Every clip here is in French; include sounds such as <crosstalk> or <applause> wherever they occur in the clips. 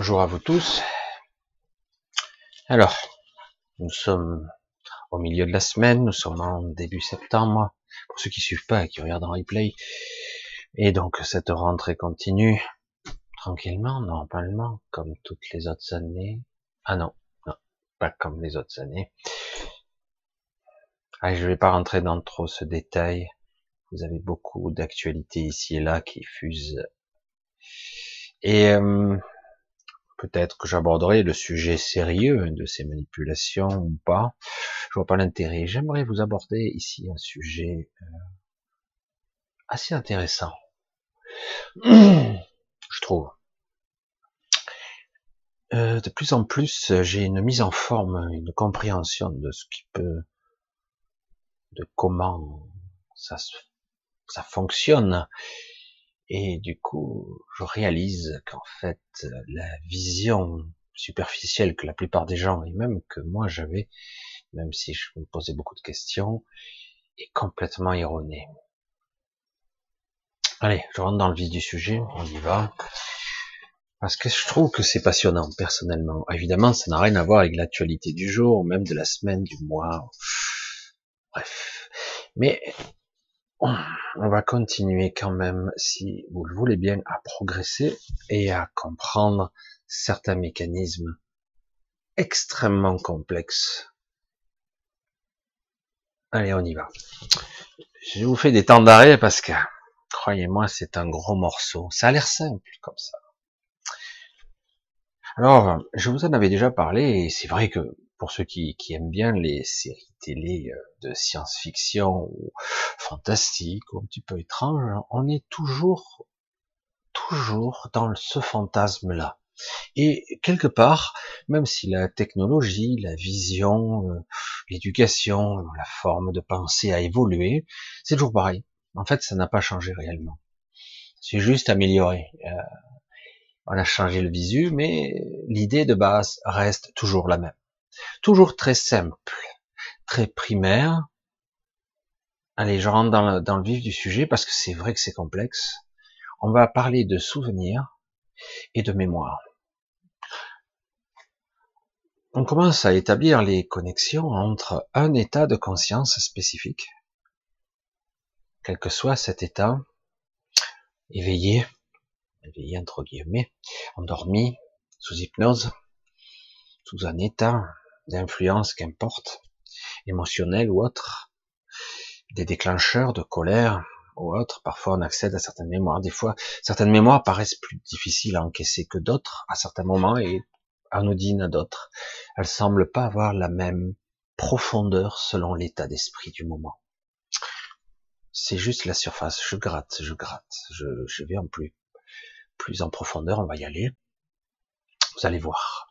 Bonjour à vous tous. Alors, nous sommes au milieu de la semaine, nous sommes en début septembre, pour ceux qui suivent pas et qui regardent en replay. Et donc cette rentrée continue tranquillement, normalement, comme toutes les autres années. Ah non, non, pas comme les autres années. Ah, je vais pas rentrer dans trop ce détail. Vous avez beaucoup d'actualités ici et là qui fusent. Et euh, peut-être que j'aborderai le sujet sérieux de ces manipulations ou pas. Je vois pas l'intérêt. J'aimerais vous aborder ici un sujet euh, assez intéressant. <clears throat> Je trouve. Euh, de plus en plus, j'ai une mise en forme, une compréhension de ce qui peut, de comment ça, ça fonctionne et du coup, je réalise qu'en fait, la vision superficielle que la plupart des gens, et même que moi j'avais, même si je me posais beaucoup de questions, est complètement erronée. Allez, je rentre dans le vif du sujet, on y va. Parce que je trouve que c'est passionnant, personnellement. Évidemment, ça n'a rien à voir avec l'actualité du jour, même de la semaine, du mois. Bref. Mais on va continuer quand même, si vous le voulez bien, à progresser et à comprendre certains mécanismes extrêmement complexes. Allez, on y va. Je vous fais des temps d'arrêt parce que, croyez-moi, c'est un gros morceau. Ça a l'air simple comme ça. Alors, je vous en avais déjà parlé et c'est vrai que pour ceux qui, aiment bien les séries télé euh, de science-fiction ou fantastique ou un petit peu étrange, on est toujours, toujours dans ce fantasme-là. Et quelque part, même si la technologie, la vision, euh, l'éducation, la forme de pensée a évolué, c'est toujours pareil. En fait, ça n'a pas changé réellement. C'est juste amélioré. Euh, on a changé le visu, mais l'idée de base reste toujours la même. Toujours très simple, très primaire. Allez, je rentre dans le, vif du sujet parce que c'est vrai que c'est complexe. On va parler de souvenirs et de mémoire. On commence à établir les connexions entre un état de conscience spécifique, quel que soit cet état, éveillé, éveillé entre guillemets, endormi, sous hypnose, sous un état d'influence qu'importe, émotionnel ou autre, des déclencheurs de colère ou autre. Parfois, on accède à certaines mémoires. Des fois, certaines mémoires paraissent plus difficiles à encaisser que d'autres à certains moments et anodines à d'autres. Elles semblent pas avoir la même profondeur selon l'état d'esprit du moment. C'est juste la surface. Je gratte, je gratte. Je, je vais en plus, plus en profondeur. On va y aller. Vous allez voir.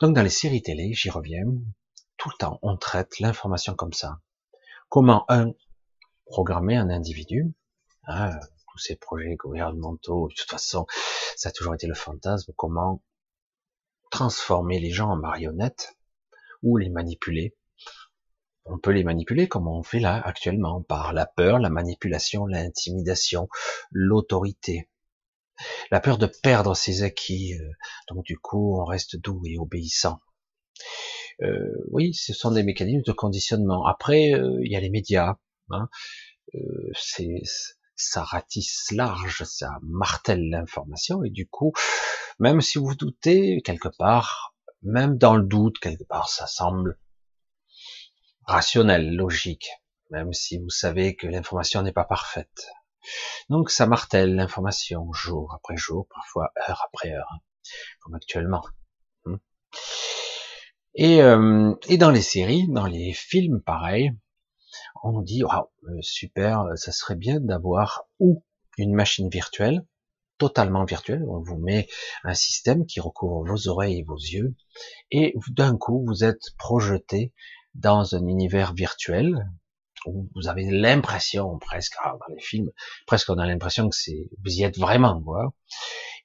Donc dans les séries télé, j'y reviens, tout le temps, on traite l'information comme ça. Comment, un, programmer un individu, hein, tous ces projets gouvernementaux, de toute façon, ça a toujours été le fantasme, comment transformer les gens en marionnettes ou les manipuler? On peut les manipuler comme on fait là actuellement, par la peur, la manipulation, l'intimidation, l'autorité, la peur de perdre ses acquis, euh, donc du coup on reste doux et obéissant. Euh, oui, ce sont des mécanismes de conditionnement. Après, euh, il y a les médias, hein. c'est ça ratisse large, ça martèle l'information et du coup, même si vous doutez quelque part, même dans le doute quelque part, ça semble rationnel, logique, même si vous savez que l'information n'est pas parfaite. Donc ça martèle l'information jour après jour, parfois heure après heure, comme actuellement. Et, euh, et dans les séries, dans les films, pareil, on dit wow, euh, super, ça serait bien d'avoir ou une machine virtuelle, totalement virtuelle, on vous met un système qui recouvre vos oreilles et vos yeux, et d'un coup vous êtes projeté dans un univers virtuel, vous avez l'impression presque ah, dans les films, presque on a l'impression que c'est vous y êtes vraiment, quoi.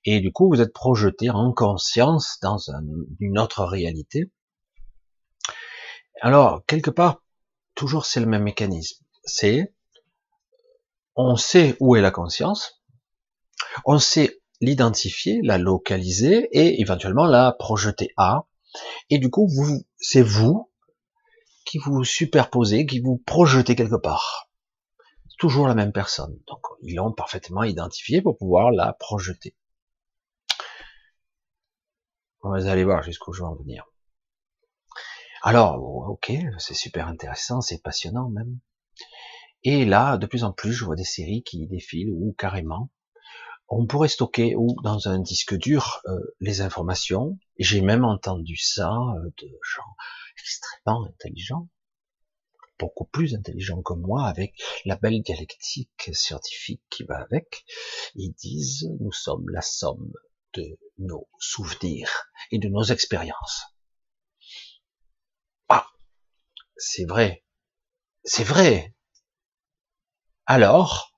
Et du coup, vous êtes projeté en conscience dans une autre réalité. Alors quelque part, toujours c'est le même mécanisme. C'est on sait où est la conscience, on sait l'identifier, la localiser et éventuellement la projeter à. Et du coup, vous, c'est vous qui vous superposez, qui vous projetez quelque part. Toujours la même personne. Donc, ils l'ont parfaitement identifié pour pouvoir la projeter. Vous allez voir jusqu'où je vais en venir. Alors, ok, c'est super intéressant, c'est passionnant même. Et là, de plus en plus, je vois des séries qui défilent ou carrément, on pourrait stocker ou dans un disque dur euh, les informations. J'ai même entendu ça euh, de gens extrêmement intelligents, beaucoup plus intelligents que moi, avec la belle dialectique scientifique qui va avec. Ils disent nous sommes la somme de nos souvenirs et de nos expériences. Ah, c'est vrai, c'est vrai. Alors,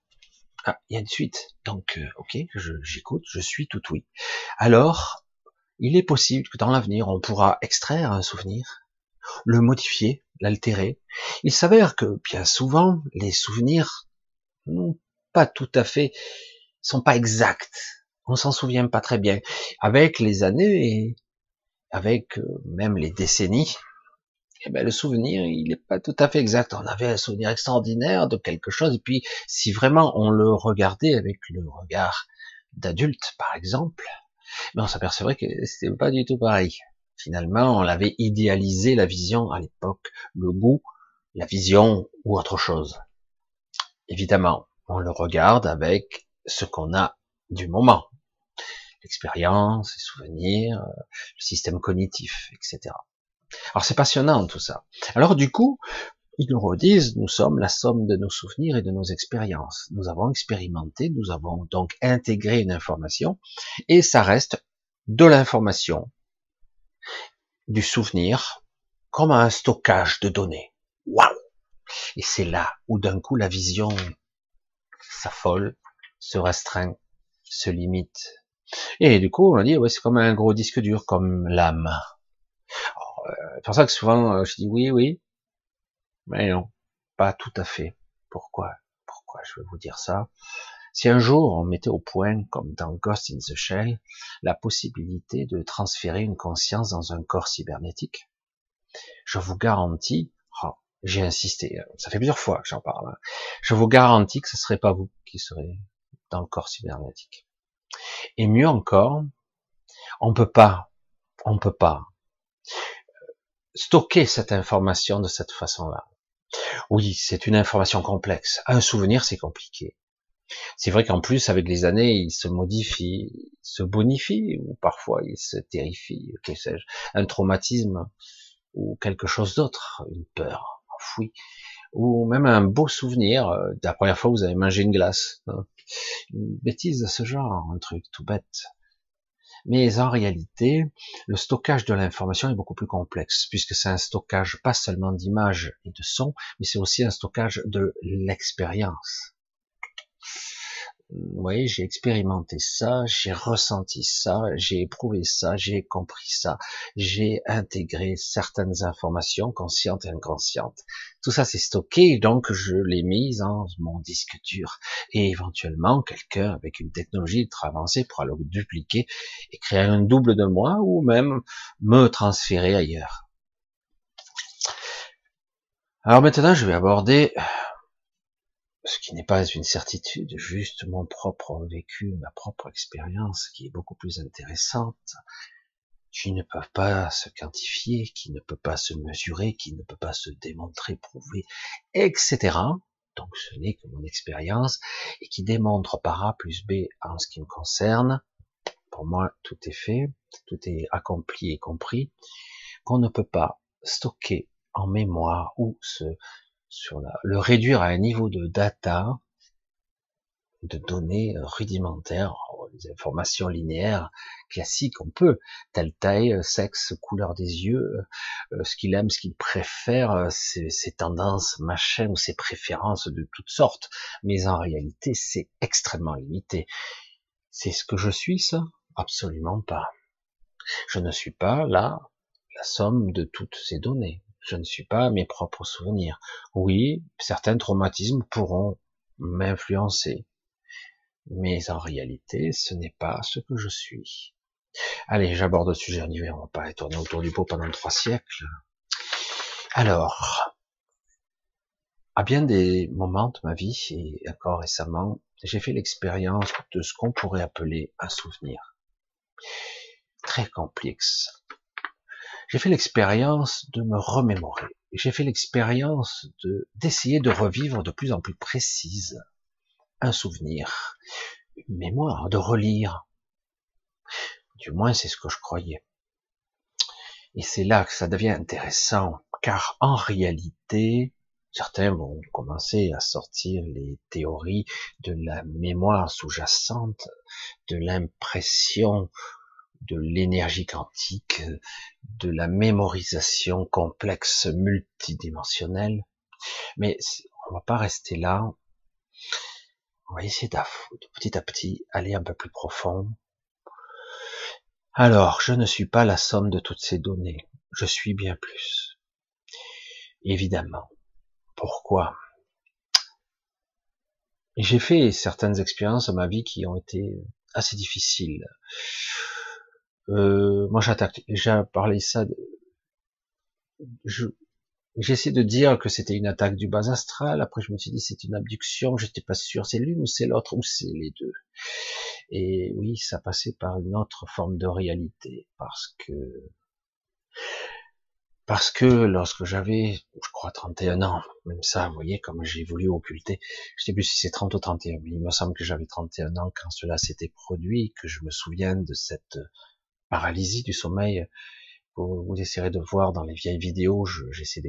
ah, il y a une suite. Donc, euh, ok, j'écoute, je, suis tout oui. Alors, il est possible que dans l'avenir, on pourra extraire un souvenir, le modifier, l'altérer. Il s'avère que bien souvent, les souvenirs n'ont pas tout à fait, sont pas exacts. On s'en souvient pas très bien. Avec les années et avec euh, même les décennies, eh ben, le souvenir, il n'est pas tout à fait exact. On avait un souvenir extraordinaire de quelque chose, et puis si vraiment on le regardait avec le regard d'adulte, par exemple, ben on s'apercevrait que c'était pas du tout pareil. Finalement, on l'avait idéalisé la vision à l'époque, le goût, la vision ou autre chose. Évidemment, on le regarde avec ce qu'on a du moment, l'expérience, les souvenirs, le système cognitif, etc. Alors c'est passionnant tout ça. Alors du coup, ils nous redisent, nous sommes la somme de nos souvenirs et de nos expériences. Nous avons expérimenté, nous avons donc intégré une information, et ça reste de l'information, du souvenir, comme un stockage de données. Waouh Et c'est là où d'un coup la vision s'affole, se restreint, se limite. Et du coup, on a dit, ouais, c'est comme un gros disque dur, comme l'âme. Euh, c'est pour ça que souvent euh, je dis oui, oui, mais non, pas tout à fait. Pourquoi? Pourquoi je vais vous dire ça? Si un jour on mettait au point, comme dans Ghost in the Shell, la possibilité de transférer une conscience dans un corps cybernétique, je vous garantis, oh, j'ai insisté, ça fait plusieurs fois que j'en parle, hein, je vous garantis que ce serait pas vous qui serez dans le corps cybernétique. Et mieux encore, on peut pas, on peut pas stocker cette information de cette façon-là. Oui, c'est une information complexe. Un souvenir, c'est compliqué. C'est vrai qu'en plus, avec les années, il se modifie, se bonifie, ou parfois il se terrifie, que sais-je, un traumatisme, ou quelque chose d'autre, une peur enfouie, ou même un beau souvenir, euh, de la première fois que vous avez mangé une glace, hein. une bêtise de ce genre, un truc tout bête. Mais en réalité, le stockage de l'information est beaucoup plus complexe, puisque c'est un stockage pas seulement d'images et de sons, mais c'est aussi un stockage de l'expérience. Voyez, j'ai expérimenté ça, j'ai ressenti ça, j'ai éprouvé ça, j'ai compris ça, j'ai intégré certaines informations conscientes et inconscientes. Tout ça c'est stocké, donc je l'ai mis dans mon disque dur. Et éventuellement, quelqu'un avec une technologie ultra avancée pourra le dupliquer et créer un double de moi ou même me transférer ailleurs. Alors maintenant, je vais aborder ce qui n'est pas une certitude, juste mon propre vécu, ma propre expérience, qui est beaucoup plus intéressante, qui ne peut pas se quantifier, qui ne peut pas se mesurer, qui ne peut pas se démontrer, prouver, etc. Donc ce n'est que mon expérience, et qui démontre par A plus B en ce qui me concerne, pour moi tout est fait, tout est accompli et compris, qu'on ne peut pas stocker en mémoire ou se sur le réduire à un niveau de data, de données rudimentaires, des informations linéaires classiques, on peut, telle taille, sexe, couleur des yeux, euh, ce qu'il aime, ce qu'il préfère, ses, ses, tendances, machin, ou ses préférences de toutes sortes, mais en réalité, c'est extrêmement limité. C'est ce que je suis, ça? Absolument pas. Je ne suis pas là la somme de toutes ces données je ne suis pas mes propres souvenirs. Oui, certains traumatismes pourront m'influencer. Mais en réalité, ce n'est pas ce que je suis. Allez, j'aborde le sujet, en hiver, on va pas tourner autour du pot pendant trois siècles. Alors, à bien des moments de ma vie, et encore récemment, j'ai fait l'expérience de ce qu'on pourrait appeler un souvenir. Très complexe. J'ai fait l'expérience de me remémorer. J'ai fait l'expérience de, d'essayer de revivre de plus en plus précise un souvenir, une mémoire, de relire. Du moins, c'est ce que je croyais. Et c'est là que ça devient intéressant, car en réalité, certains vont commencer à sortir les théories de la mémoire sous-jacente, de l'impression, de l'énergie quantique, de la mémorisation complexe multidimensionnelle. Mais on va pas rester là. On va essayer de petit à petit aller un peu plus profond. Alors, je ne suis pas la somme de toutes ces données. Je suis bien plus. Évidemment. Pourquoi? J'ai fait certaines expériences dans ma vie qui ont été assez difficiles. Euh, moi, j'attaque. J'ai parlé ça. De, je, J'essaie de dire que c'était une attaque du bas astral. Après, je me suis dit c'est une abduction. J'étais pas sûr. C'est l'une ou c'est l'autre ou c'est les deux. Et oui, ça passait par une autre forme de réalité parce que parce que lorsque j'avais, je crois, 31 ans, même ça, vous voyez, comme j'ai voulu occulter, je sais plus si c'est 30 ou 31, mais il me semble que j'avais 31 ans quand cela s'était produit, que je me souviens de cette paralysie du sommeil vous, vous essaierez de voir dans les vieilles vidéos, j'essaie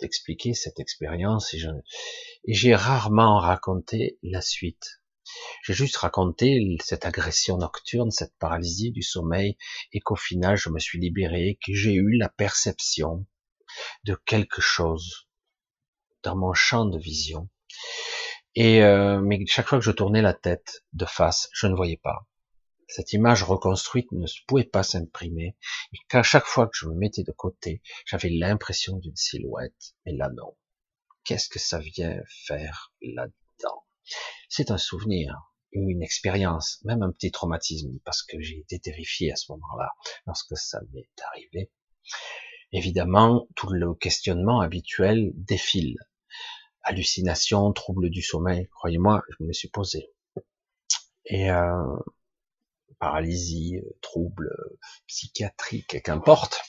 d'expliquer cette expérience et j'ai rarement raconté la suite. J'ai juste raconté cette agression nocturne, cette paralysie du sommeil, et qu'au final je me suis libéré, que j'ai eu la perception de quelque chose dans mon champ de vision. Et euh, mais chaque fois que je tournais la tête de face, je ne voyais pas. Cette image reconstruite ne pouvait pas s'imprimer, et qu'à chaque fois que je me mettais de côté, j'avais l'impression d'une silhouette, et là non. Qu'est-ce que ça vient faire là-dedans? C'est un souvenir, une expérience, même un petit traumatisme, parce que j'ai été terrifié à ce moment-là, lorsque ça m'est arrivé. Évidemment, tout le questionnement habituel défile. Hallucination, trouble du sommeil, croyez-moi, je me suis posé. Euh, paralysie, euh, troubles euh, psychiatriques, qu'importe.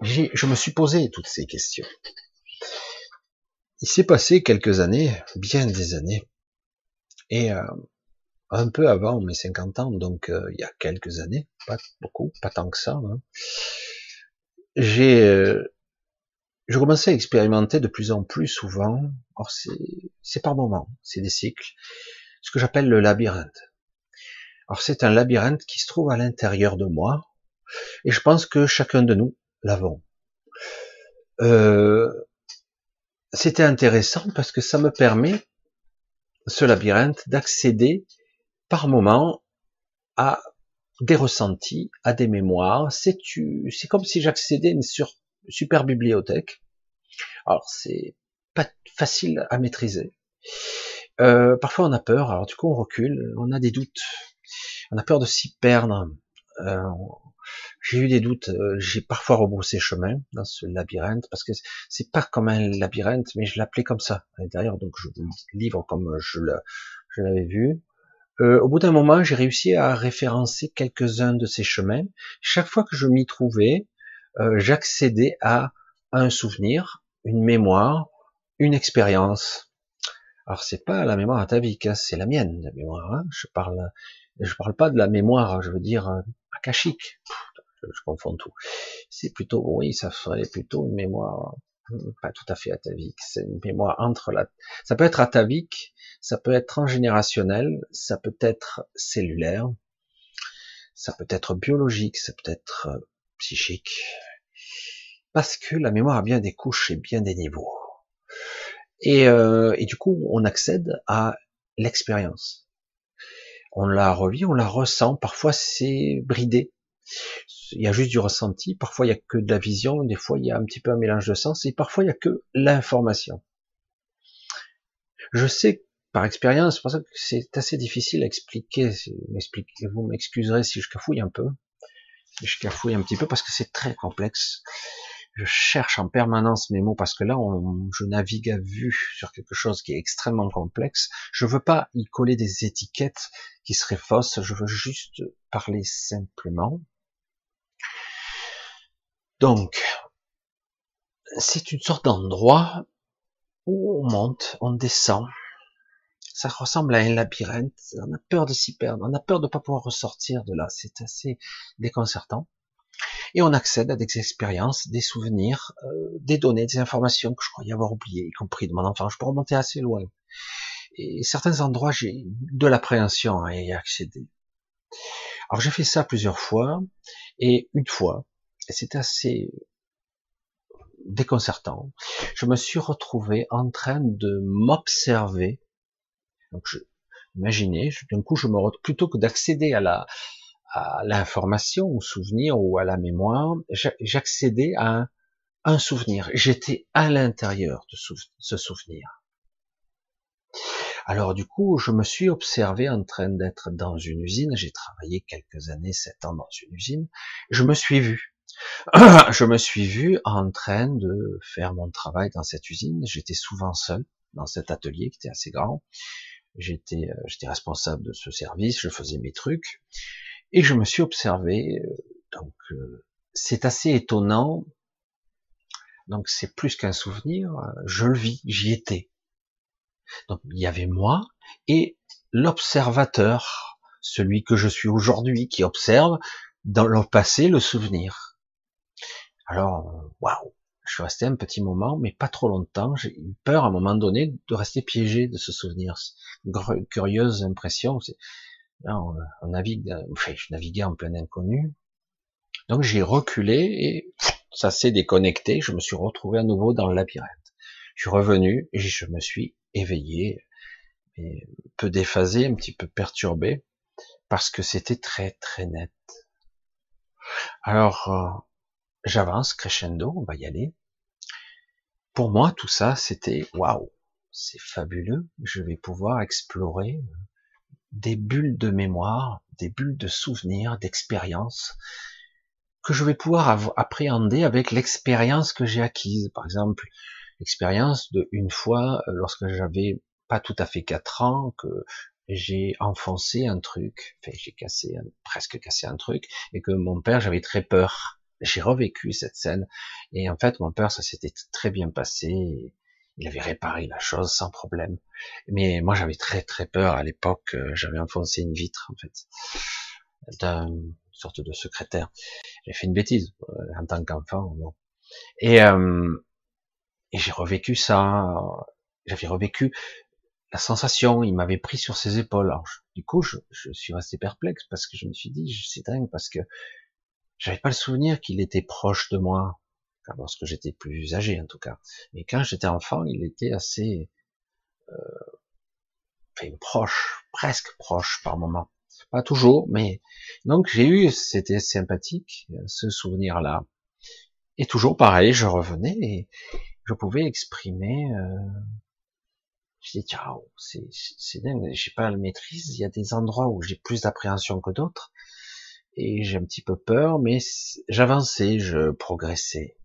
Je me suis posé toutes ces questions. Il s'est passé quelques années, bien des années, et euh, un peu avant mes 50 ans, donc il y a quelques années, pas beaucoup, pas tant que ça, hein, j'ai je commençais à expérimenter de plus en plus souvent, or c'est par moments, c'est des cycles, ce que j'appelle le labyrinthe. Alors c'est un labyrinthe qui se trouve à l'intérieur de moi, et je pense que chacun de nous l'avons. Euh, C'était intéressant parce que ça me permet, ce labyrinthe, d'accéder par moment à des ressentis, à des mémoires. C'est comme si j'accédais à une super bibliothèque. Alors c'est pas facile à maîtriser. Euh, parfois on a peur, alors du coup on recule, on a des doutes, on a peur de s'y perdre. Euh, j'ai eu des doutes, euh, j'ai parfois rebroussé chemin dans ce labyrinthe parce que c'est pas comme un labyrinthe, mais je l'appelais comme ça à l'intérieur, donc je vous livre comme je l'avais vu. Euh, au bout d'un moment, j'ai réussi à référencer quelques-uns de ces chemins. Chaque fois que je m'y trouvais, j'accédais à un souvenir, une mémoire, une expérience. Alors c'est pas la mémoire atavique, hein, c'est la mienne, la mémoire. Hein. Je parle je parle pas de la mémoire, je veux dire euh, akashique. Je, confonds tout. C'est plutôt, oui, ça serait plutôt une mémoire euh, pas tout à fait atavique. C'est une mémoire entre la. Ça peut être atavique, ça peut être transgénérationnel, ça peut être cellulaire, ça peut être biologique, ça peut être euh, psychique. Parce que la mémoire a bien des couches et bien des niveaux. Et, et du coup, on accède à l'expérience on la revit, on la ressent, parfois c'est bridé, il y a juste du ressenti, parfois il y a que de la vision, des fois il y a un petit peu un mélange de sens, et parfois il y a que l'information. Je sais par expérience, c'est pour ça que c'est assez difficile à expliquer. Vous m'excuserez si je cafouille un peu, je cafouille un petit peu parce que c'est très complexe. Je cherche en permanence mes mots parce que là, je navigue à vue sur quelque chose qui est extrêmement complexe. Je veux pas y coller des étiquettes qui seraient fausses. Je veux juste parler simplement. Donc, c'est une sorte d'endroit où on monte, on descend, ça ressemble à un labyrinthe. On a peur de s'y perdre. On a peur de pas pouvoir ressortir de là. C'est assez déconcertant. Et on accède à des expériences, des souvenirs, euh, des données, des informations que je croyais avoir oubliées, y compris de mon enfant. Je peux remonter assez loin. Et certains endroits, j'ai de l'appréhension à y accéder. Alors j'ai fait ça plusieurs fois, et une fois, c'était assez déconcertant, je me suis retrouvé en train de m'observer donc, je, imaginez, d'un coup, je me plutôt que d'accéder à la, à l'information, au souvenir ou à la mémoire, j'accédais à un, souvenir. J'étais à l'intérieur de ce souvenir. Alors du coup, je me suis observé en train d'être dans une usine. J'ai travaillé quelques années, sept ans dans une usine. Je me suis vu. <clears throat> Je me suis vu en train de faire mon travail dans cette usine. J'étais souvent seul dans cet atelier qui était assez grand. J'étais, euh, j'étais responsable de ce service, je faisais mes trucs, et je me suis observé. Euh, donc, euh, c'est assez étonnant. Donc, c'est plus qu'un souvenir. Je le vis, j'y étais. Donc, il y avait moi et l'observateur, celui que je suis aujourd'hui, qui observe dans le passé le souvenir. Alors, waouh, je suis resté un petit moment, mais pas trop longtemps. J'ai eu peur à un moment donné de rester piégé de ce souvenir. Curieuse impression. On, navigue, <laughs> enfin, je naviguais en plein inconnu. Donc j'ai reculé et ça s'est déconnecté. Je me suis retrouvé à nouveau dans le labyrinthe. Je suis revenu et je me suis éveillé, mais peu déphasé, un petit peu perturbé, parce que c'était très très net. Alors, euh, j'avance crescendo, on va y aller. Pour moi, tout ça, c'était waouh, c'est fabuleux. Je vais pouvoir explorer des bulles de mémoire, des bulles de souvenirs, d'expériences que je vais pouvoir appréhender avec l'expérience que j'ai acquise. Par exemple, l'expérience de une fois, euh, lorsque j'avais pas tout à fait quatre ans, que j'ai enfoncé un truc, enfin j'ai cassé, presque cassé un truc, et que mon père, j'avais très peur j'ai revécu cette scène et en fait mon père ça s'était très bien passé il avait réparé la chose sans problème. Mais moi j'avais très très peur à l'époque euh, j'avais enfoncé une vitre en fait d'une sorte de secrétaire. J'ai fait une bêtise euh, en tant qu'enfant et, euh, et j'ai revécu ça j'avais revécu la sensation il m'avait pris sur ses épaules. Alors, du coup je, je suis resté perplexe parce que je me suis dit c'est dingue parce que j'avais pas le souvenir qu'il était proche de moi, lorsque j'étais plus âgé en tout cas. Mais quand j'étais enfant, il était assez euh, proche, presque proche par moment. Pas toujours, mais donc j'ai eu, c'était sympathique, ce souvenir-là. Et toujours pareil, je revenais et je pouvais exprimer. Euh, je dis tiens, c'est dingue, j'ai pas la maîtrise. Il y a des endroits où j'ai plus d'appréhension que d'autres et j'ai un petit peu peur, mais j'avançais, je progressais.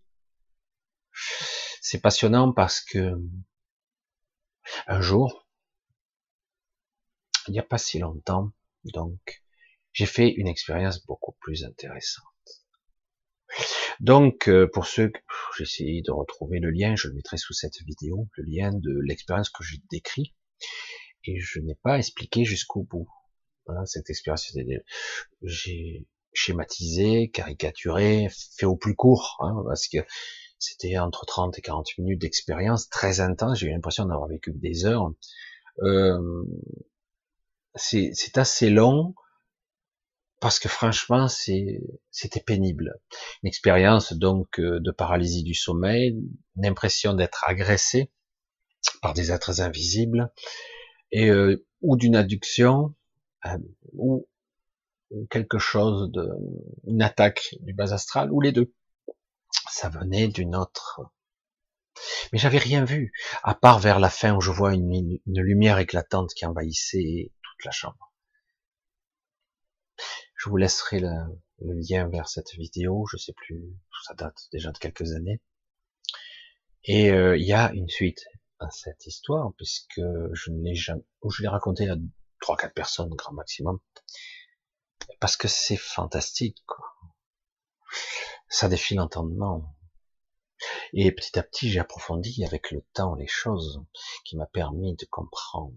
C'est passionnant parce que un jour, il n'y a pas si longtemps, donc j'ai fait une expérience beaucoup plus intéressante. Donc, euh, pour ceux, j'ai essayé de retrouver le lien, je le mettrai sous cette vidéo, le lien de l'expérience que j'ai décrit, et je n'ai pas expliqué jusqu'au bout. Cette expérience, j'ai schématisé, caricaturé, fait au plus court, hein, parce que c'était entre 30 et 40 minutes d'expérience très intense. J'ai eu l'impression d'avoir vécu des heures. Euh, c'est assez long parce que franchement, c'était pénible. Une expérience donc euh, de paralysie du sommeil, une impression d'être agressé par des êtres invisibles et euh, ou d'une adduction euh, ou quelque chose de une attaque du bas astral ou les deux. Ça venait d'une autre Mais j'avais rien vu, à part vers la fin où je vois une, lumière éclatante qui envahissait toute la chambre. Je vous laisserai le, lien vers cette vidéo, je sais plus, ça date déjà de quelques années. Et euh, il y a une suite à cette histoire, puisque je ne l'ai jamais, ou je l'ai raconté à trois, quatre personnes, grand maximum, parce que c'est fantastique, quoi. Ça défie l'entendement. Et petit à petit, j'ai approfondi avec le temps les choses qui m'a permis de comprendre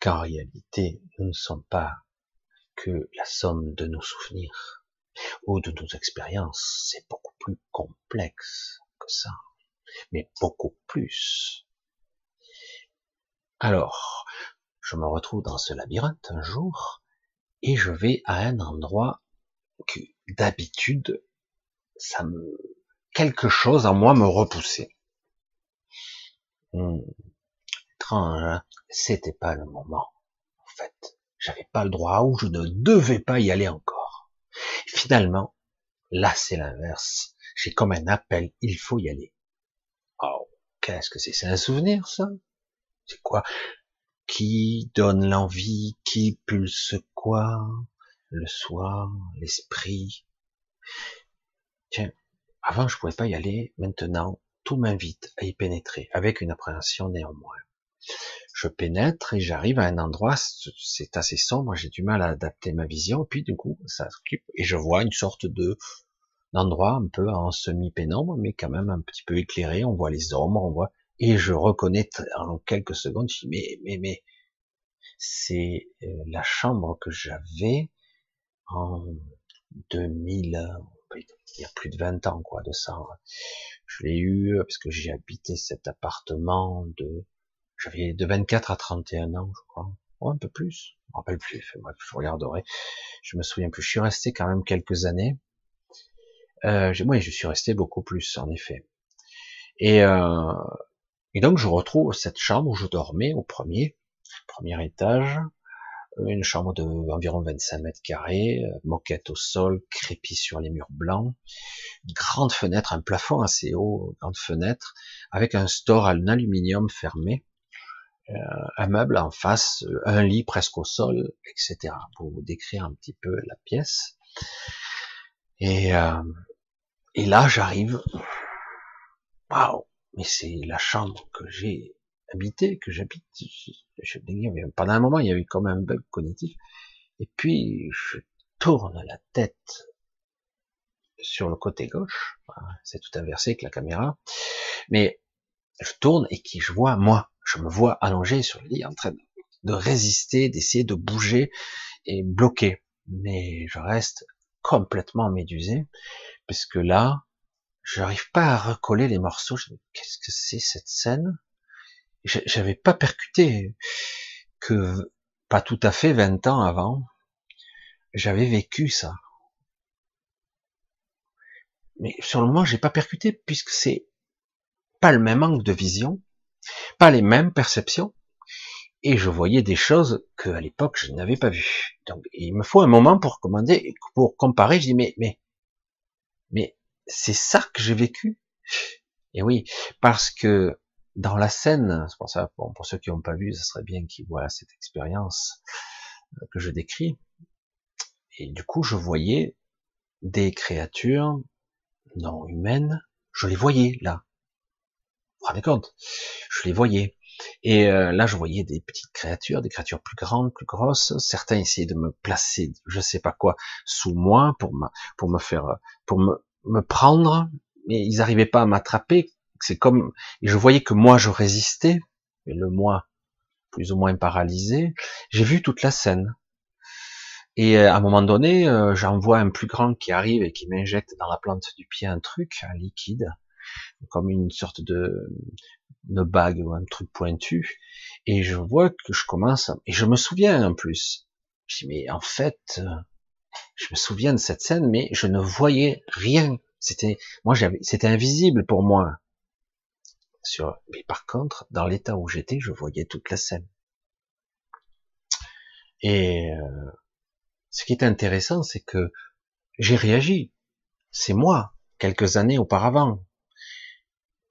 qu'en réalité, nous ne sommes pas que la somme de nos souvenirs ou de nos expériences. C'est beaucoup plus complexe que ça, mais beaucoup plus. Alors, je me retrouve dans ce labyrinthe un jour et je vais à un endroit que d'habitude, quelque chose en moi me repoussait. Hmm. Étrange, hein c'était pas le moment, en fait. J'avais pas le droit ou je ne devais pas y aller encore. Finalement, là c'est l'inverse. J'ai comme un appel, il faut y aller. Oh, qu'est-ce que c'est? C'est un souvenir ça? C'est quoi? Qui donne l'envie Qui pulse quoi? Le soir, l'esprit? Tiens, avant je pouvais pas y aller, maintenant tout m'invite à y pénétrer, avec une appréhension néanmoins. Je pénètre et j'arrive à un endroit, c'est assez sombre, j'ai du mal à adapter ma vision, puis du coup, ça s'occupe, et je vois une sorte de d'endroit un peu en semi-pénombre, mais quand même un petit peu éclairé, on voit les ombres, on voit, et je reconnais en quelques secondes, je dis, mais, mais, mais, c'est euh, la chambre que j'avais en 2000, il y a plus de 20 ans, quoi, de ça. Je l'ai eu parce que j'ai habité cet appartement de j'avais de 24 à 31 ans, je crois. ou un peu plus. Je me rappelle plus. Bref, je regarderai. Je me souviens plus. Je suis resté quand même quelques années. Euh, moi, je suis resté beaucoup plus, en effet. Et, euh, et donc, je retrouve cette chambre où je dormais au premier, premier étage. Une chambre de environ 25 mètres carrés, moquette au sol, crépi sur les murs blancs, grande fenêtre, un plafond assez haut, grande fenêtre, avec un store en aluminium fermé, euh, un meuble en face, euh, un lit presque au sol, etc. Pour vous décrire un petit peu la pièce. Et, euh, et là, j'arrive. Waouh Mais c'est la chambre que j'ai habité, que j'habite. Pendant un moment, il y a eu comme un bug cognitif. Et puis, je tourne la tête sur le côté gauche. C'est tout inversé avec la caméra. Mais je tourne et qui je vois moi je me vois allongé sur le lit en train de résister, d'essayer de bouger et bloquer. Mais je reste complètement médusé, parce que là, j'arrive pas à recoller les morceaux. Qu'est-ce que c'est cette scène? J'avais pas percuté que pas tout à fait 20 ans avant, j'avais vécu ça. Mais sur le moment, j'ai pas percuté puisque c'est pas le même angle de vision, pas les mêmes perceptions, et je voyais des choses que à l'époque je n'avais pas vues. Donc il me faut un moment pour commander, pour comparer. Je dis mais mais mais c'est ça que j'ai vécu. Et oui, parce que dans la scène, c'est pour ça, bon, pour ceux qui n'ont pas vu, ce serait bien qu'ils voient cette expérience euh, que je décris. Et du coup, je voyais des créatures non humaines, je les voyais là. Vous vous rendez compte? Je les voyais. Et euh, là, je voyais des petites créatures, des créatures plus grandes, plus grosses. Certains essayaient de me placer, je sais pas quoi, sous moi pour me, pour me faire, pour me, me prendre, mais ils n'arrivaient pas à m'attraper. C'est comme, je voyais que moi je résistais, et le moi plus ou moins paralysé. J'ai vu toute la scène. Et euh, à un moment donné, euh, j'en vois un plus grand qui arrive et qui m'injecte dans la plante du pied un truc, un liquide comme une sorte de, de bague ou un truc pointu, et je vois que je commence, et je me souviens en plus, je dis mais en fait, je me souviens de cette scène, mais je ne voyais rien. C'était, moi j'avais, c'était invisible pour moi. Sur, mais par contre, dans l'état où j'étais, je voyais toute la scène. Et euh, ce qui est intéressant, c'est que j'ai réagi. C'est moi, quelques années auparavant.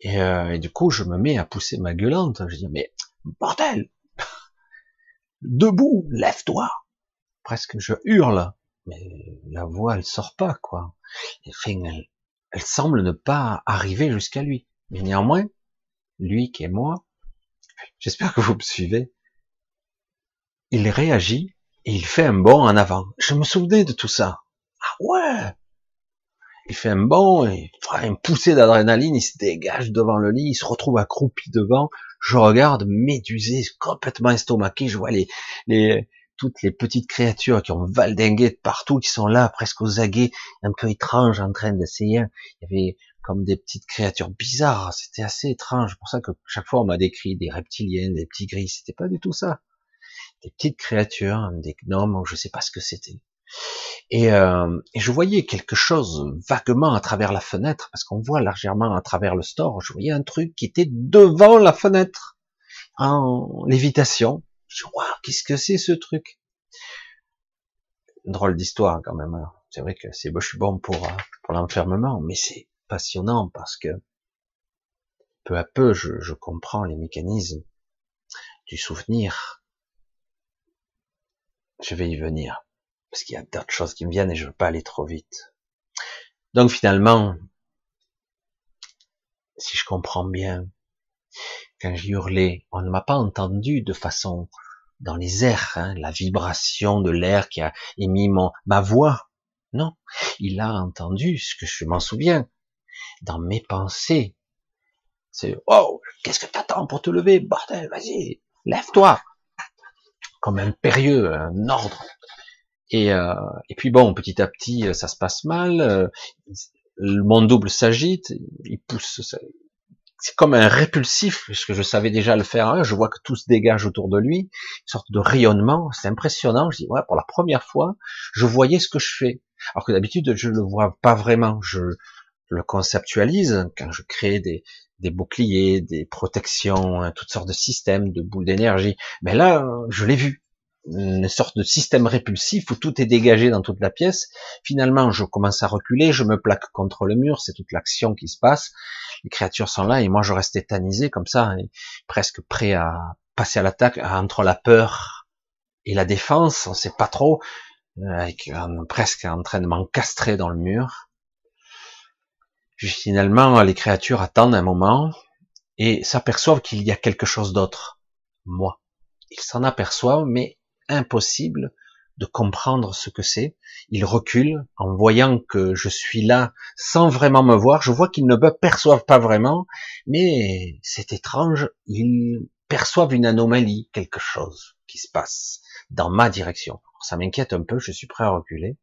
Et, euh, du coup, je me mets à pousser ma gueulante. Je dis, mais bordel, <laughs> debout, lève-toi. Presque, je hurle, mais la voix, elle sort pas, quoi. Enfin, elle semble ne pas arriver jusqu'à lui. Mais néanmoins, lui qui est moi, j'espère que vous me suivez, il réagit et il fait un bond en avant. Je me souvenais de tout ça. Ah ouais Il fait un bond et une poussée d'adrénaline, il se dégage devant le lit, il se retrouve accroupi devant. Je regarde, médusé, complètement estomaqué, je vois les, toutes les petites créatures qui ont valdingué de partout, qui sont là, presque aux aguets, un peu étranges, en train d'essayer. Il comme des petites créatures bizarres, c'était assez étrange. Pour ça que chaque fois on m'a décrit des reptiliens, des petits gris, c'était pas du tout ça. Des petites créatures, des gnomes, je sais pas ce que c'était. Et, euh, je voyais quelque chose vaguement à travers la fenêtre, parce qu'on voit largement à travers le store, je voyais un truc qui était devant la fenêtre, en lévitation. Je dis, waouh, qu'est-ce que c'est ce truc? Drôle d'histoire quand même. Hein. C'est vrai que c'est, je suis bon pour, euh, pour l'enfermement, mais c'est passionnant parce que peu à peu, je, je comprends les mécanismes du souvenir. Je vais y venir parce qu'il y a d'autres choses qui me viennent et je veux pas aller trop vite. Donc finalement, si je comprends bien, quand j'ai hurlé, on ne m'a pas entendu de façon dans les airs, hein, la vibration de l'air qui a émis mon, ma voix. Non, il a entendu ce que je m'en souviens dans mes pensées. C'est oh, qu'est-ce que t'attends pour te lever, bordel, vas-y, lève-toi, comme impérieux, un ordre. Et, euh, et puis bon, petit à petit, ça se passe mal. Euh, mon double s'agite, il pousse, c'est comme un répulsif, puisque je savais déjà le faire. Hein. je vois que tout se dégage autour de lui, une sorte de rayonnement. C'est impressionnant. Je dis ouais, pour la première fois, je voyais ce que je fais, alors que d'habitude je le vois pas vraiment. Je le conceptualise quand je crée des, boucliers, des protections, hein, toutes sortes de systèmes, de boules d'énergie. Mais là, je l'ai vu une sorte de système répulsif où tout est dégagé dans toute la pièce. Finalement, je commence à reculer, je me plaque contre le mur, c'est toute l'action qui se passe. Les créatures sont là et moi je reste tétanisé comme ça, presque prêt à passer à l'attaque entre la peur et la défense, on sait pas trop, euh, avec presque en train de m'encastrer dans le mur. Finalement, les créatures attendent un moment et s'aperçoivent qu'il y a quelque chose d'autre, moi. Ils s'en aperçoivent, mais impossible de comprendre ce que c'est. Il recule en voyant que je suis là sans vraiment me voir. Je vois qu'ils ne me perçoivent pas vraiment, mais c'est étrange. Ils perçoivent une anomalie, quelque chose qui se passe dans ma direction. ça m'inquiète un peu, je suis prêt à reculer.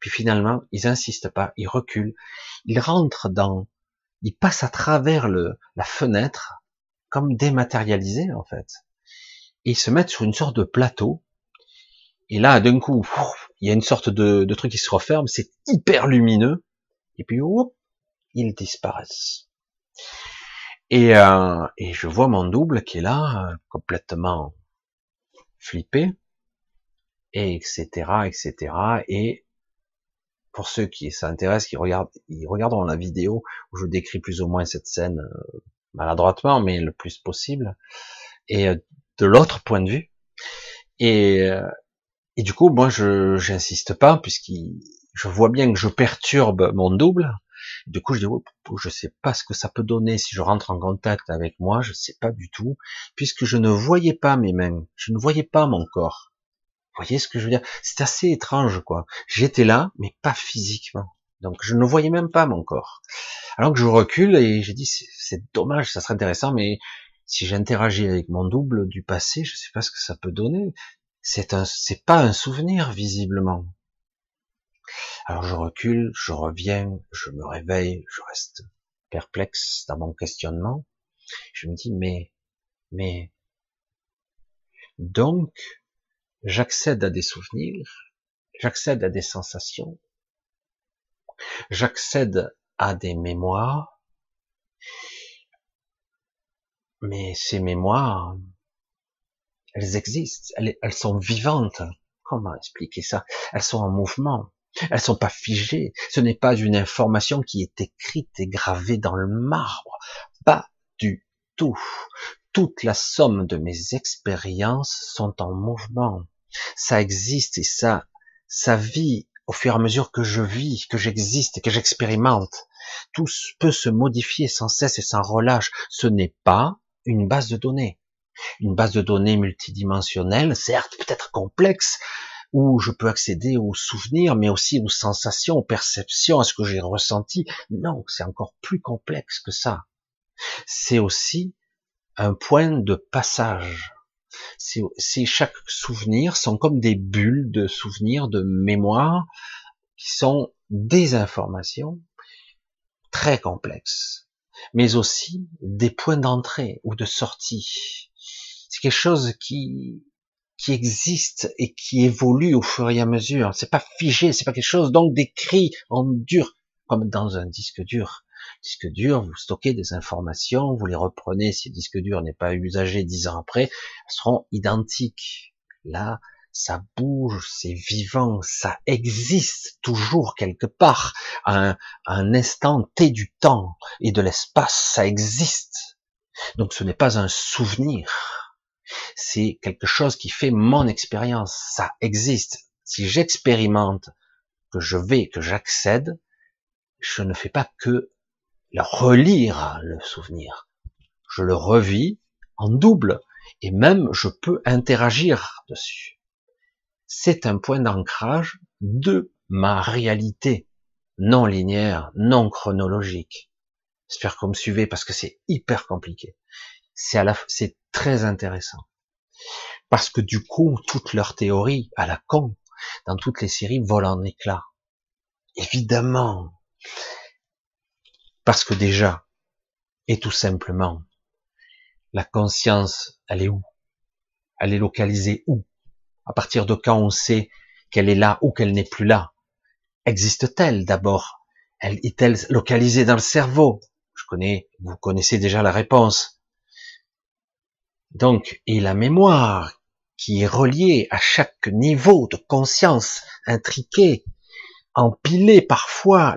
Puis finalement, ils insistent pas, ils reculent, ils rentrent dans, ils passent à travers le, la fenêtre, comme dématérialisés en fait et ils se mettent sur une sorte de plateau. Et là, d'un coup, il y a une sorte de, de truc qui se referme, c'est hyper lumineux. Et puis, ils disparaissent. Et, euh, et je vois mon double qui est là, complètement flippé, et etc., etc. Et pour ceux qui s'intéressent, qui regardent, ils regarderont la vidéo où je décris plus ou moins cette scène euh, maladroitement, mais le plus possible. Et euh, de l'autre point de vue. Et, euh, et du coup, moi, je j'insiste pas puisqu'il, je vois bien que je perturbe mon double. Du coup, je dis, je sais pas ce que ça peut donner si je rentre en contact avec moi, je sais pas du tout, puisque je ne voyais pas mes mains, je ne voyais pas mon corps. Voyez ce que je veux dire? C'est assez étrange, quoi. J'étais là, mais pas physiquement. Donc, je ne voyais même pas mon corps. Alors que je recule et j'ai dit, c'est dommage, ça serait intéressant, mais si j'interagis avec mon double du passé, je sais pas ce que ça peut donner. C'est un, c'est pas un souvenir visiblement. Alors je recule, je reviens, je me réveille, je reste perplexe dans mon questionnement. Je me dis mais, mais donc j'accède à des souvenirs, j'accède à des sensations, j'accède à des mémoires, mais ces mémoires, elles existent, elles, sont vivantes. Comment expliquer ça? Elles sont en mouvement. Elles sont pas figées. Ce n'est pas une information qui est écrite et gravée dans le marbre. Pas du tout. Toute la somme de mes expériences sont en mouvement. Ça existe et ça, ça vit au fur et à mesure que je vis, que j'existe que j'expérimente. Tout peut se modifier sans cesse et sans relâche. Ce n'est pas une base de données. Une base de données multidimensionnelle, certes peut-être complexe, où je peux accéder aux souvenirs, mais aussi aux sensations, aux perceptions, à ce que j'ai ressenti. Non, c'est encore plus complexe que ça. C'est aussi un point de passage. C'est chaque souvenir sont comme des bulles de souvenirs, de mémoire, qui sont des informations très complexes, mais aussi des points d'entrée ou de sortie. C'est quelque chose qui qui existe et qui évolue au fur et à mesure. C'est pas figé, c'est pas quelque chose donc d'écrit en dur comme dans un disque dur. Disque dur, vous stockez des informations, vous les reprenez si le disque dur n'est pas usagé dix ans après, elles seront identiques. Là, ça bouge, c'est vivant, ça existe toujours quelque part, un, un instant T du temps et de l'espace, ça existe. Donc ce n'est pas un souvenir, c'est quelque chose qui fait mon expérience. Ça existe. Si j'expérimente, que je vais, que j'accède, je ne fais pas que le relire le souvenir. Je le revis en double et même je peux interagir dessus. C'est un point d'ancrage de ma réalité non linéaire, non chronologique. J'espère que vous me suivez parce que c'est hyper compliqué. C'est c'est très intéressant. Parce que du coup, toute leur théorie à la con, dans toutes les séries, vole en éclats. Évidemment. Parce que déjà, et tout simplement, la conscience, elle est où? Elle est localisée où? À partir de quand on sait qu'elle est là ou qu'elle n'est plus là? Existe-t-elle d'abord? Elle est-elle localisée dans le cerveau? Je connais, vous connaissez déjà la réponse. Donc, et la mémoire qui est reliée à chaque niveau de conscience intriqué, empilé parfois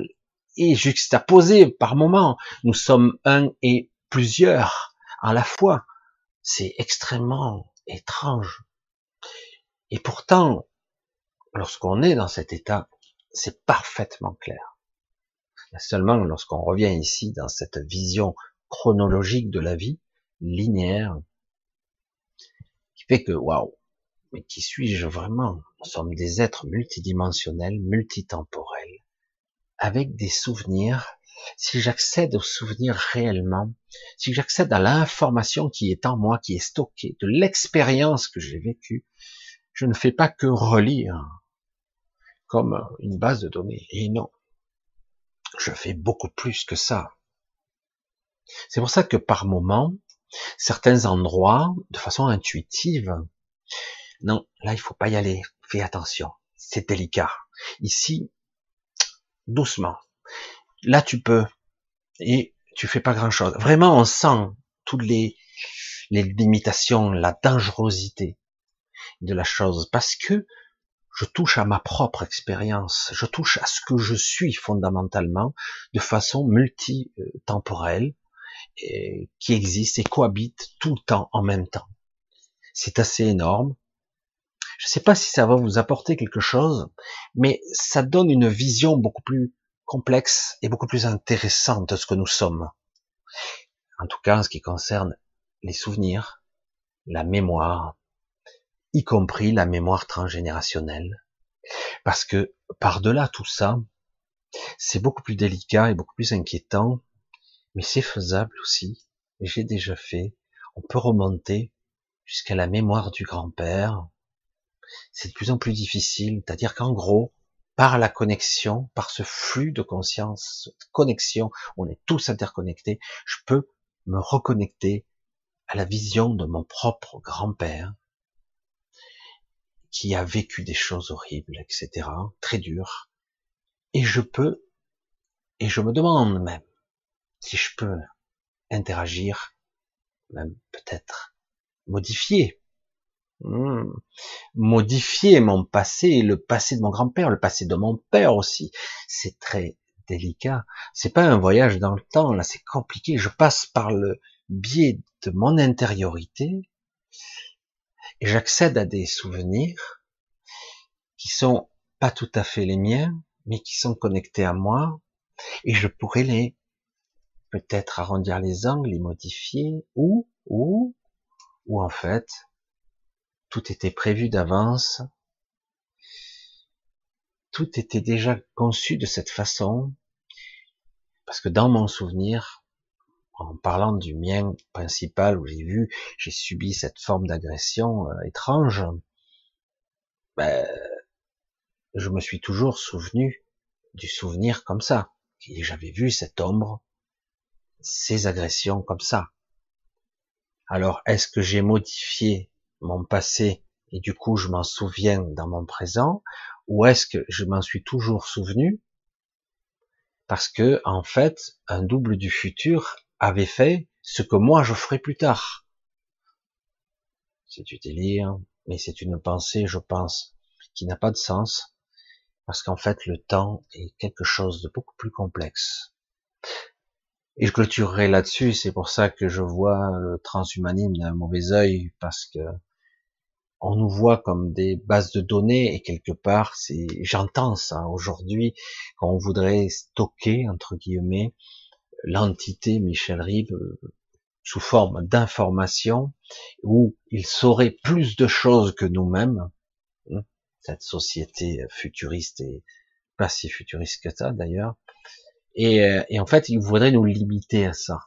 et juxtaposé par moments. Nous sommes un et plusieurs à la fois. C'est extrêmement étrange. Et pourtant, lorsqu'on est dans cet état, c'est parfaitement clair. Seulement lorsqu'on revient ici dans cette vision chronologique de la vie, linéaire, fait que, waouh, mais qui suis-je vraiment? Nous sommes des êtres multidimensionnels, multitemporels, avec des souvenirs. Si j'accède aux souvenirs réellement, si j'accède à l'information qui est en moi, qui est stockée, de l'expérience que j'ai vécue, je ne fais pas que relire comme une base de données. Et non, je fais beaucoup plus que ça. C'est pour ça que par moment, certains endroits, de façon intuitive, non, là il faut pas y aller, fais attention, c'est délicat. Ici, doucement. Là tu peux, et tu fais pas grand chose. Vraiment, on sent toutes les, les limitations, la dangerosité de la chose, parce que je touche à ma propre expérience, je touche à ce que je suis fondamentalement, de façon multitemporelle, qui existent et cohabitent tout le temps en même temps. C'est assez énorme. Je ne sais pas si ça va vous apporter quelque chose, mais ça donne une vision beaucoup plus complexe et beaucoup plus intéressante de ce que nous sommes. En tout cas, en ce qui concerne les souvenirs, la mémoire, y compris la mémoire transgénérationnelle. Parce que par-delà tout ça, c'est beaucoup plus délicat et beaucoup plus inquiétant mais c'est faisable aussi, j'ai déjà fait. On peut remonter jusqu'à la mémoire du grand-père. C'est de plus en plus difficile, c'est-à-dire qu'en gros, par la connexion, par ce flux de conscience, cette connexion, on est tous interconnectés, je peux me reconnecter à la vision de mon propre grand-père, qui a vécu des choses horribles, etc., très dures, et je peux, et je me demande même, si je peux interagir, même peut-être modifier Hmm. Modifier mon passé, le passé de mon grand-père, le passé de mon père aussi. C'est très délicat. C'est pas un voyage dans le temps, là, c'est compliqué. Je passe par le biais de mon intériorité et j'accède à des souvenirs qui sont pas tout à fait les miens, mais qui sont connectés à moi et je pourrais les peut-être arrondir les angles, les modifier ou ou ou en fait tout était prévu d'avance, tout était déjà conçu de cette façon, parce que dans mon souvenir, en parlant du mien principal où j'ai vu, j'ai subi cette forme d'agression euh, étrange, ben, je me suis toujours souvenu du souvenir comme ça. J'avais vu cette ombre, ces agressions comme ça. Alors, est-ce que j'ai modifié mon passé et du coup je m'en souviens dans mon présent ou est-ce que je m'en suis toujours souvenu? Parce que en fait un double du futur avait fait ce que moi je ferai plus tard. C'est du délire, mais c'est une pensée, je pense, qui n'a pas de sens parce qu'en fait le temps est quelque chose de beaucoup plus complexe. Et je clôturerai là-dessus, c'est pour ça que je vois le transhumanisme d'un mauvais œil, parce que on nous voit comme des bases de données et quelque part, c'est, j'entends ça aujourd'hui, quand on voudrait stocker entre guillemets l'entité Michel Ribes euh, sous forme d'information où il saurait plus de choses que nous-mêmes. Hein, cette société futuriste et pas si futuriste que ça d'ailleurs. Et, euh, et en fait, il voudrait nous limiter à ça.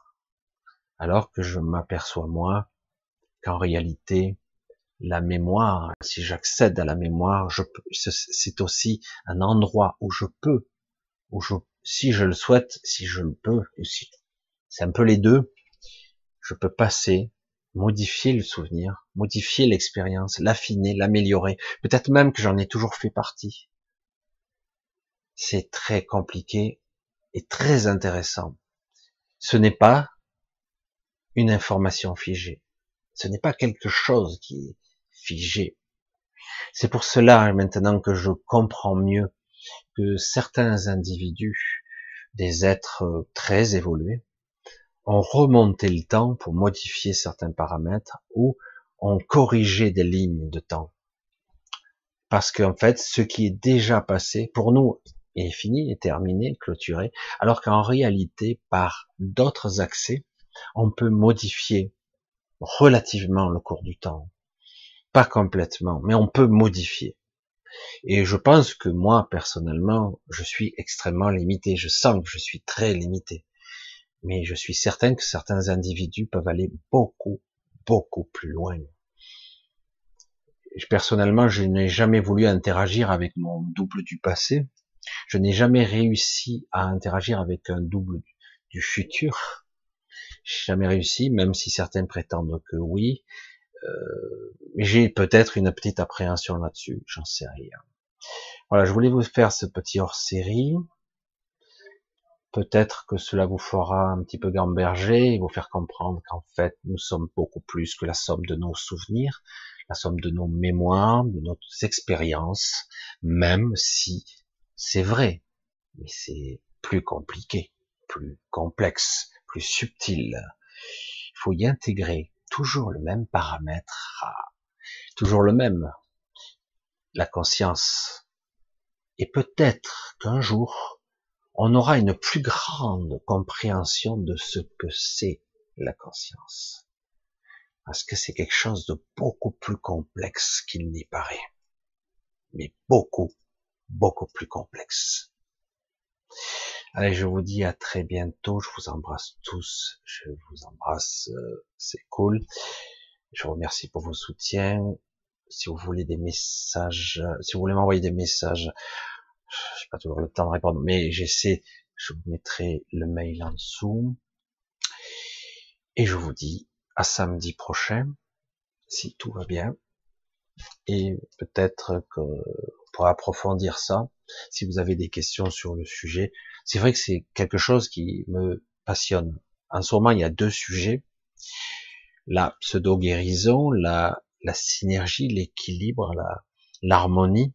Alors que je m'aperçois moi qu'en réalité, la mémoire, si j'accède à la mémoire, c'est aussi un endroit où je peux, où je, si je le souhaite, si je le peux, c'est un peu les deux, je peux passer, modifier le souvenir, modifier l'expérience, l'affiner, l'améliorer, peut-être même que j'en ai toujours fait partie. C'est très compliqué et très intéressant. Ce n'est pas une information figée. Ce n'est pas quelque chose qui, C'est pour cela maintenant que je comprends mieux que certains individus, des êtres euh, très évolués, ont remonté le temps pour modifier certains paramètres ou ont corrigé des lignes de temps. Parce qu'en fait, ce qui est déjà passé, pour nous, est fini, est terminé, clôturé, alors qu'en réalité, par d'autres accès, on peut modifier relativement le cours du temps. Pas complètement, mais on peut modifier. Et je pense que moi, personnellement, je suis extrêmement limité. Je sens que je suis très limité. Mais je suis certain que certains individus peuvent aller beaucoup, beaucoup plus loin. Personnellement, je n'ai jamais voulu interagir avec mon double du passé. Je n'ai jamais réussi à interagir avec un double du futur. Jamais réussi, même si certains prétendent que oui. J'ai peut-être une petite appréhension là-dessus, j'en sais rien. Voilà, je voulais vous faire ce petit hors-série. Peut-être que cela vous fera un petit peu gamberger et vous faire comprendre qu'en fait, nous sommes beaucoup plus que la somme de nos souvenirs, la somme de nos mémoires, de nos expériences, même si c'est vrai, mais c'est plus compliqué, plus complexe, plus subtil. Il faut y intégrer toujours le même paramètre, toujours le même, la conscience. Et peut-être qu'un jour, on aura une plus grande compréhension de ce que c'est la conscience. Parce que c'est quelque chose de beaucoup plus complexe qu'il n'y paraît. Mais beaucoup, beaucoup plus complexe. Allez, je vous dis à très bientôt. Je vous embrasse tous. Je vous embrasse. Euh, c'est cool. Je vous remercie pour vos soutiens. Si vous voulez des messages, si vous voulez m'envoyer des messages, j'ai pas toujours le temps de répondre, mais j'essaie. Je vous mettrai le mail en dessous. Et je vous dis à samedi prochain, si tout va bien. Et peut-être que pour approfondir ça, si vous avez des questions sur le sujet, c'est vrai que c'est quelque chose qui me passionne. En ce moment, il y a deux sujets. La pseudo-guérison, la, la synergie, l'équilibre, l'harmonie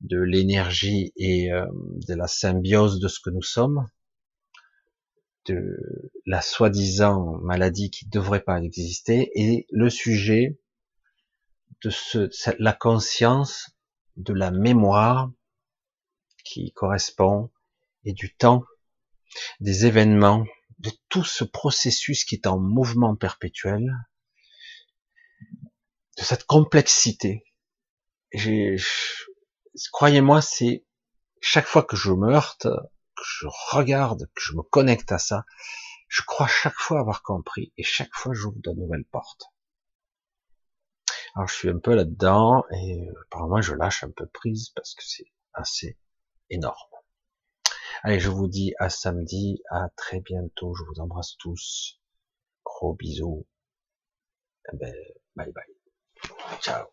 de l'énergie et euh, de la symbiose de ce que nous sommes, de la soi-disant maladie qui ne devrait pas exister, et le sujet de ce, la conscience de la mémoire qui correspond et du temps, des événements, de tout ce processus qui est en mouvement perpétuel, de cette complexité. Croyez-moi, c'est chaque fois que je me heurte, que je regarde, que je me connecte à ça, je crois chaque fois avoir compris et chaque fois j'ouvre de nouvelles portes. Alors je suis un peu là-dedans et apparemment je lâche un peu prise parce que c'est assez énorme. Allez, je vous dis à samedi, à très bientôt, je vous embrasse tous. Gros bisous. Eh ben, bye bye. Ciao.